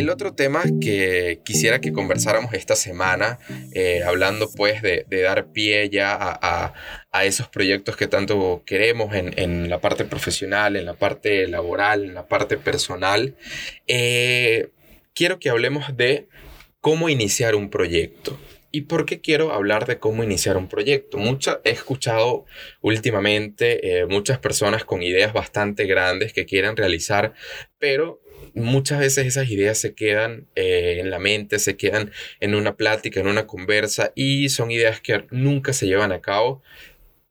El otro tema que quisiera que conversáramos esta semana, eh, hablando pues de, dar pie ya a, esos proyectos que tanto queremos en, la parte profesional, en la parte laboral, en la parte personal, eh, quiero que hablemos de cómo iniciar un proyecto. ¿Y por qué quiero hablar de cómo iniciar un proyecto? Mucha, he escuchado últimamente eh, muchas personas con ideas bastante grandes que quieren realizar, pero muchas veces esas ideas se quedan eh, en la mente, se quedan en una plática, en una conversa y son ideas que nunca se llevan a cabo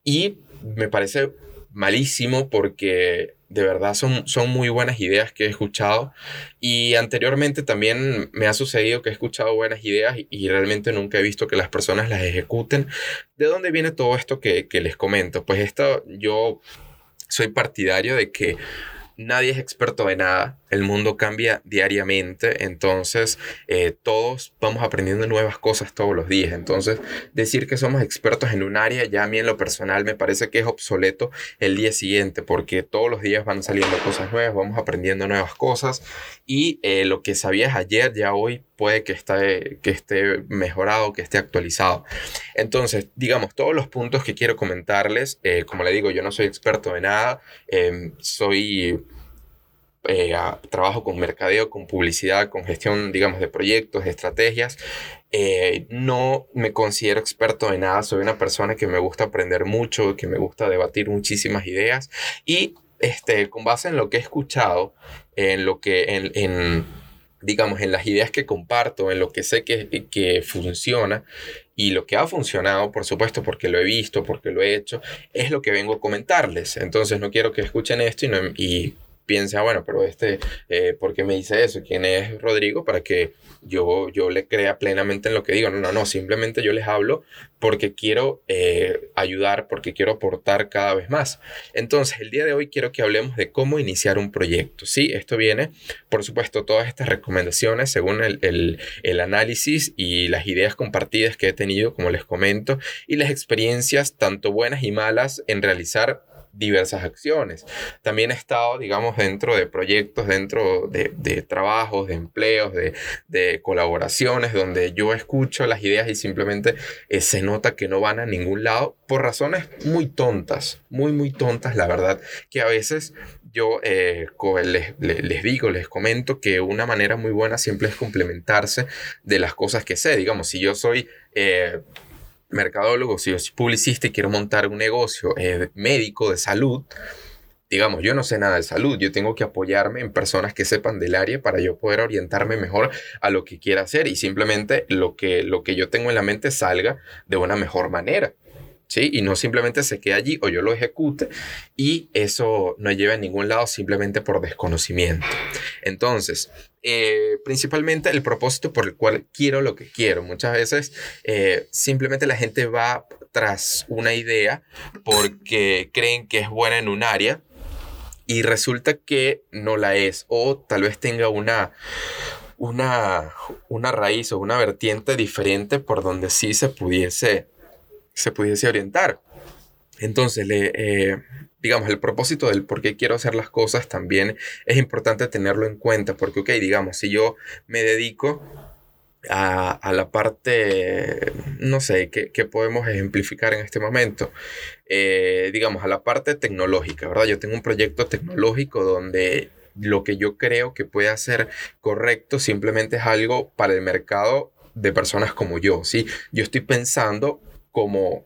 y me parece malísimo porque de verdad son, son muy buenas ideas que he escuchado y anteriormente también me ha sucedido que he escuchado buenas ideas y, realmente nunca he visto que las personas las ejecuten. ¿De dónde viene todo esto que, que les comento? Pues esto yo soy partidario de que nadie es experto de nada, el mundo cambia diariamente, entonces eh, todos vamos aprendiendo nuevas cosas todos los días, entonces decir que somos expertos en un área ya a mí en lo personal me parece que es obsoleto el día siguiente, porque todos los días van saliendo cosas nuevas, vamos aprendiendo nuevas cosas y eh, lo que sabías ayer ya hoy puede que esté, que esté mejorado, que esté actualizado. Entonces, digamos, todos los puntos que quiero comentarles, eh, como le digo, yo no soy experto de nada, em, soy... Eh, trabajo con mercadeo, con publicidad, con gestión, digamos, de proyectos, de estrategias. Eh, no me considero experto de nada, soy una persona que me gusta aprender mucho, que me gusta debatir muchísimas ideas y este, con base en lo que he escuchado, en lo que, en, digamos, en las ideas que comparto, en lo que sé que, que funciona y lo que ha funcionado, por supuesto, porque lo he visto, porque lo he hecho, es lo que vengo a comentarles. Entonces no quiero que escuchen esto y, no, y piensa, bueno, pero este, eh, ¿por qué me dice eso? ¿Quién es Rodrigo? Para que yo, yo le crea plenamente en lo que digo. No, no, no, simplemente yo les hablo porque quiero eh, ayudar, porque quiero aportar cada vez más. Entonces, el día de hoy quiero que hablemos de cómo iniciar un proyecto. Sí, esto viene, por supuesto, todas estas recomendaciones según el, el, el análisis y las ideas compartidas que he tenido, como les comento, y las experiencias, tanto buenas y malas, en realizar diversas acciones. También he estado, digamos, dentro de proyectos, dentro de, trabajos, de empleos, de, de, colaboraciones, donde yo escucho las ideas y simplemente eh, se nota que no van a ningún lado por razones muy tontas, muy, muy tontas, la verdad, que a veces yo eh, les, les, digo, les comento que una manera muy buena siempre es complementarse de las cosas que sé. Digamos, si yo soy... Eh, mercadólogo, si yo soy publicista y quiero montar un negocio eh, médico de salud, digamos, yo no sé nada de salud, yo tengo que apoyarme en personas que sepan del área para yo poder orientarme mejor a lo que quiera hacer y simplemente lo que, lo que yo tengo en la mente salga de una mejor manera. ¿Sí? Y no simplemente se quede allí o yo lo ejecute y eso no lleva a ningún lado simplemente por desconocimiento. Entonces, eh, principalmente el propósito por el cual quiero lo que quiero. Muchas veces eh, simplemente la gente va tras una idea porque creen que es buena en un área y resulta que no la es o tal vez tenga una, una, una raíz o una vertiente diferente por donde sí se pudiese, se pudiese orientar. Entonces, eh, digamos, el propósito del por qué quiero hacer las cosas también es importante tenerlo en cuenta, porque, ok, digamos, si yo me dedico a, la parte, no sé, ¿qué, ¿qué, podemos ejemplificar en este momento? Eh, digamos, a la parte tecnológica, ¿verdad? Yo tengo un proyecto tecnológico donde lo que yo creo que puede ser correcto simplemente es algo para el mercado de personas como yo, ¿sí? Yo estoy pensando como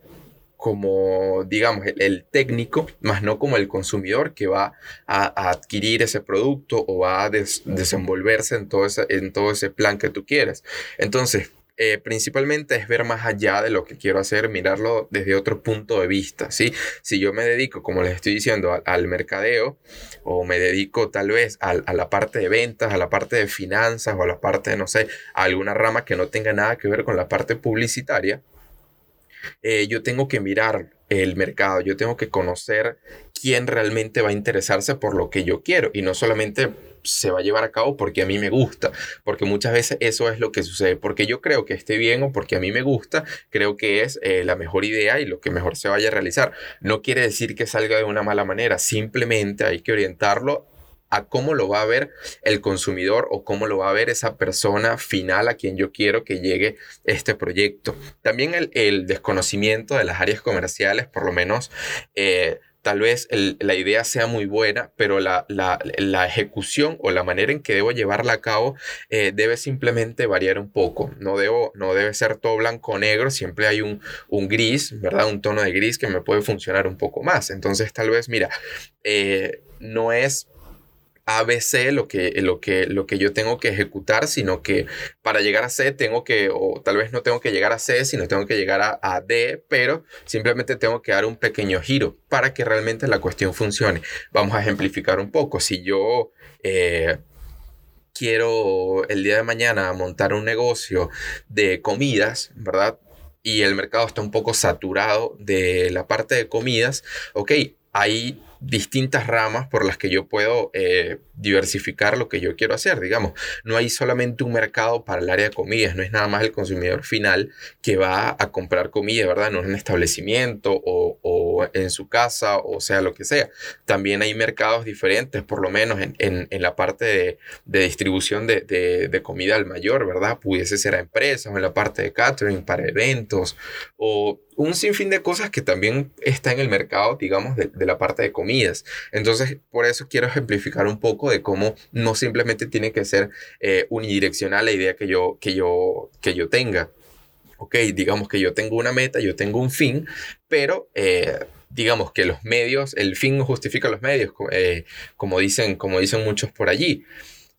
como, digamos, el, técnico, más no como el consumidor que va a, adquirir ese producto o va a desenvolverse en todo, ese, en todo ese plan que tú quieres. Entonces, eh, principalmente es ver más allá de lo que quiero hacer, mirarlo desde otro punto de vista, ¿sí? Si yo me dedico, como les estoy diciendo, al, mercadeo o me dedico tal vez a, a, la parte de ventas, a la parte de finanzas o a la parte de, no sé, a alguna rama que no tenga nada que ver con la parte publicitaria, eh, yo tengo que mirar el mercado, yo tengo que conocer quién realmente va a interesarse por lo que yo quiero y no solamente se va a llevar a cabo porque a mí me gusta, porque muchas veces eso es lo que sucede, porque yo creo que esté bien o porque a mí me gusta, creo que es eh, la mejor idea y lo que mejor se vaya a realizar. No quiere decir que salga de una mala manera, simplemente hay que orientarlo a cómo lo va a ver el consumidor o cómo lo va a ver esa persona final a quien yo quiero que llegue este proyecto. También el, desconocimiento de las áreas comerciales, por lo menos... Eh, tal vez la idea sea muy buena, pero la, ejecución o la manera en que debo llevarla a cabo eh, debe simplemente variar un poco. No, debo, no debe ser todo blanco o negro, siempre hay un, gris, ¿verdad? Un tono de gris que me puede funcionar un poco más. Entonces, tal vez, mira, eh, no es ABC lo que, lo, que, lo que yo tengo que ejecutar, sino que para llegar a C tengo que, o tal vez no tengo que llegar a C, sino tengo que llegar a, D, pero simplemente tengo que dar un pequeño giro para que realmente la cuestión funcione. Vamos a ejemplificar un poco. Si yo... Eh, quiero el día de mañana montar un negocio de comidas, ¿verdad? Y el mercado está un poco saturado de la parte de comidas, ok, hay distintas ramas por las que yo puedo eh, diversificar lo que yo quiero hacer, digamos. No hay solamente un mercado para el área de comidas, no es nada más el consumidor final que va a comprar comida, ¿verdad? No es un establecimiento o, en su casa o sea lo que sea. También hay mercados diferentes, por lo menos en, la parte de, distribución de, comida al mayor, ¿verdad? Pudiese ser a empresas o en la parte de catering para eventos o un sinfín de cosas que también está en el mercado, digamos, de, de la parte de Entonces, por eso quiero ejemplificar un poco de cómo no simplemente tiene que ser eh, unidireccional la idea que yo, que, yo, que yo tenga. Ok, digamos que yo tengo una meta, yo tengo un fin, pero eh, digamos que los medios, el fin justifica los medios, eh, como, dicen, como dicen muchos por allí.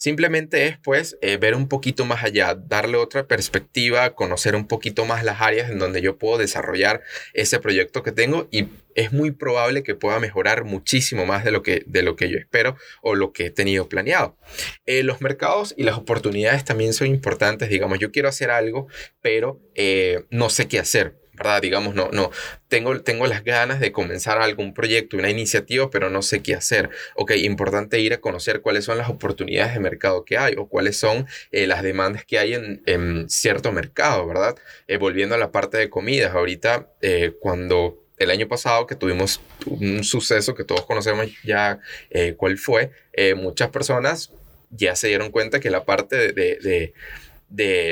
Simplemente es pues eh, ver un poquito más allá, darle otra perspectiva, conocer un poquito más las áreas en donde yo puedo desarrollar ese proyecto que tengo y es muy probable que pueda mejorar muchísimo más de lo que, de lo que yo espero o lo que he tenido planeado. Eh, los mercados y las oportunidades también son importantes. Digamos, yo quiero hacer algo, pero eh, no sé qué hacer. ¿Verdad? Digamos, no, no, tengo, tengo las ganas de comenzar algún proyecto, una iniciativa, pero no sé qué hacer. Ok, importante ir a conocer cuáles son las oportunidades de mercado que hay o cuáles son eh, las demandas que hay en, cierto mercado, ¿verdad? Eh, volviendo a la parte de comidas, ahorita eh, cuando el año pasado que tuvimos un suceso que todos conocemos ya cuál fue, muchas personas ya se dieron cuenta que la parte de de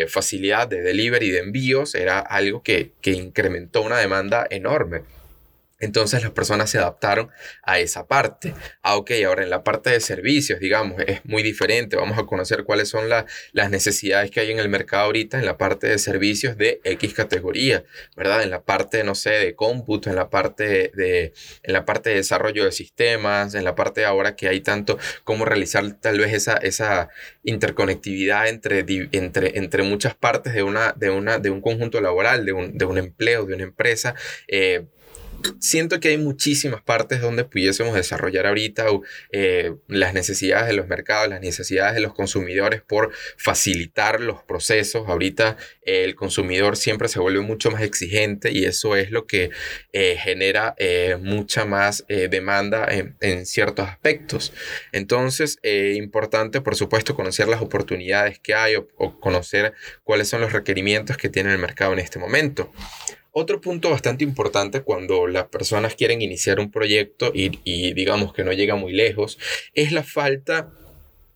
facilidad de delivery de envíos era algo que, que incrementó una demanda enorme. Entonces las personas se adaptaron a esa parte. Ah, ok, ahora en la parte de servicios, digamos, es muy diferente. Vamos a conocer cuáles son las necesidades que hay en el mercado ahorita en la parte de servicios de X categoría, ¿verdad? En la parte, no sé, de cómputo, en la parte de, en la parte de desarrollo de sistemas, en la parte ahora que hay tanto cómo realizar tal vez esa, esa interconectividad entre, entre, entre muchas partes de, una, de, una, de un conjunto laboral, de un, de un empleo, de una empresa. Eh, siento que hay muchísimas partes donde pudiésemos desarrollar ahorita eh, las necesidades de los mercados, las necesidades de los consumidores por facilitar los procesos. Ahorita eh, el consumidor siempre se vuelve mucho más exigente y eso es lo que eh, genera mucha más demanda en, ciertos aspectos. Entonces, importante, por supuesto, conocer las oportunidades que hay o conocer cuáles son los requerimientos que tiene el mercado en este momento. Otro punto bastante importante cuando las personas quieren iniciar un proyecto y, digamos que no llega muy lejos es la falta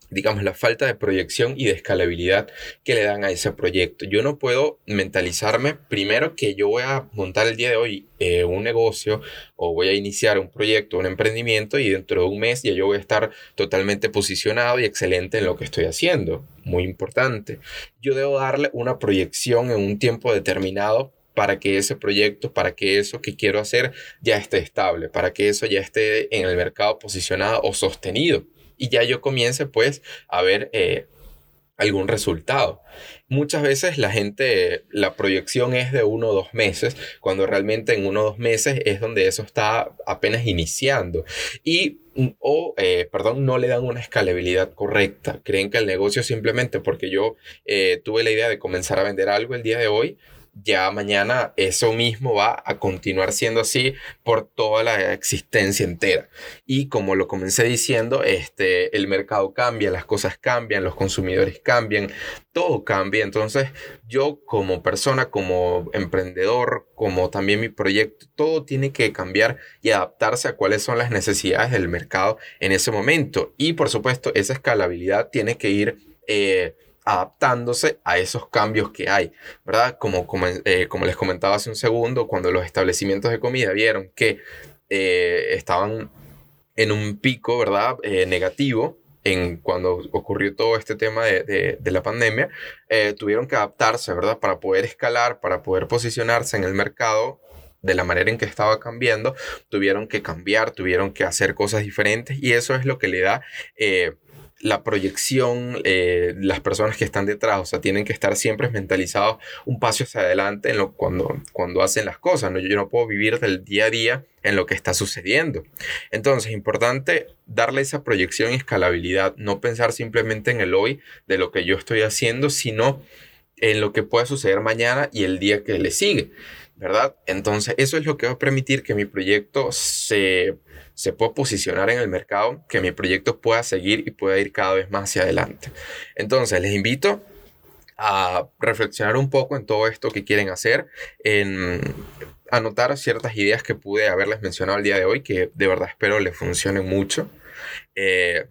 digamos, la falta de proyección y de escalabilidad que le dan a ese proyecto. Yo no puedo mentalizarme primero que yo voy a montar el día de hoy eh, un negocio o voy a iniciar un proyecto, un emprendimiento y dentro de un mes ya yo voy a estar totalmente posicionado y excelente en lo que estoy haciendo. Muy importante. Yo debo darle una proyección en un tiempo determinado para que ese proyecto, para que eso que quiero hacer ya esté estable, para que eso ya esté en el mercado posicionado o sostenido. Y ya yo comience pues a ver eh, algún resultado. Muchas veces la gente, la proyección es de uno o dos meses, cuando realmente en uno o dos meses es donde eso está apenas iniciando. Y o, eh, perdón, no le dan una escalabilidad correcta. Creen que el negocio simplemente porque yo eh, tuve la idea de comenzar a vender algo el día de hoy, ya mañana eso mismo va a continuar siendo así por toda la existencia entera. Y como lo comencé diciendo, este, el mercado cambia, las cosas cambian, los consumidores cambian, todo cambia. Entonces yo como persona, como emprendedor, como también mi proyecto, todo tiene que cambiar y adaptarse a cuáles son las necesidades del mercado en ese momento. Y por supuesto, esa escalabilidad tiene que ir... Eh, adaptándose a esos cambios que hay, ¿verdad? Como, como, eh, como les comentaba hace un segundo, cuando los establecimientos de comida vieron que eh, estaban en un pico, ¿verdad? Eh, negativo, en cuando ocurrió todo este tema de, de, de la pandemia, tuvieron que adaptarse, ¿verdad? Para poder escalar, para poder posicionarse en el mercado de la manera en que estaba cambiando, tuvieron que cambiar, tuvieron que hacer cosas diferentes y eso es lo que le da la proyección, eh, las personas que están detrás, o sea, tienen que estar siempre mentalizados un paso hacia adelante en lo, cuando, cuando hacen las cosas, ¿no? Yo no puedo vivir del día a día en lo que está sucediendo. Entonces, importante darle esa proyección y escalabilidad, no pensar simplemente en el hoy de lo que yo estoy haciendo, sino en lo que pueda suceder mañana y el día que le sigue. ¿verdad? Entonces, eso es lo que va a permitir que mi proyecto se, se pueda posicionar en el mercado, que mi proyecto pueda seguir y pueda ir cada vez más hacia adelante. Entonces, les invito a reflexionar un poco en todo esto que quieren hacer, en anotar ciertas ideas que pude haberles mencionado el día de hoy, que de verdad espero les funcionen mucho. Eh,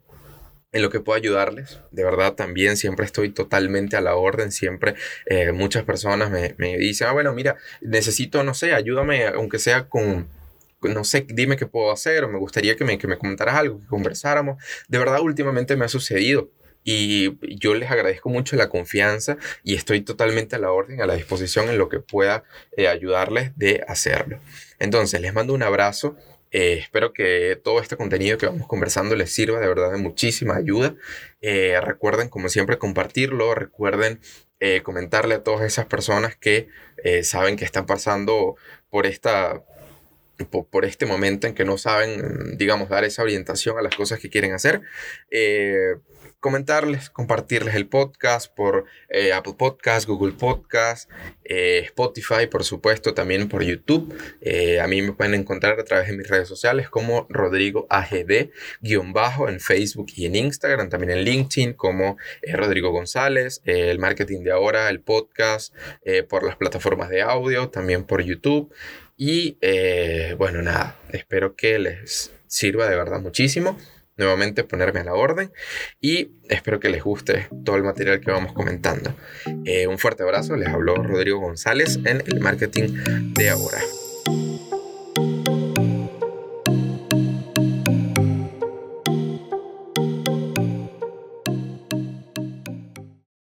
en lo que puedo ayudarles. De verdad, también siempre estoy totalmente a la orden. Siempre eh, muchas personas me, me, dicen, ah, bueno, mira, necesito, no sé, ayúdame, aunque sea con, no sé, dime qué puedo hacer o me gustaría que me, que me comentaras algo, que conversáramos. De verdad, últimamente me ha sucedido. Y yo les agradezco mucho la confianza y estoy totalmente a la orden, a la disposición en lo que pueda eh, ayudarles de hacerlo. Entonces, les mando un abrazo eh, espero que todo este contenido que vamos conversando les sirva de verdad de muchísima ayuda. Eh, recuerden, como siempre, compartirlo. Recuerden eh, comentarle a todas esas personas que saben que están pasando por esta por, este momento en que no saben, digamos, dar esa orientación a las cosas que quieren hacer comentarles, compartirles el podcast por eh, Apple Podcast, Google Podcast, eh, Spotify, por supuesto, también por YouTube. Eh, a mí me pueden encontrar a través de mis redes sociales como Rodrigo AGD, guion bajo en Facebook y en Instagram, también en LinkedIn como Rodrigo González, el marketing de ahora, el podcast, por las plataformas de audio, también por YouTube. Y bueno, nada, espero que les sirva de verdad muchísimo nuevamente ponerme a la orden y espero que les guste todo el material que vamos comentando. Eh, un fuerte abrazo, les habló Rodrigo González en el marketing de ahora.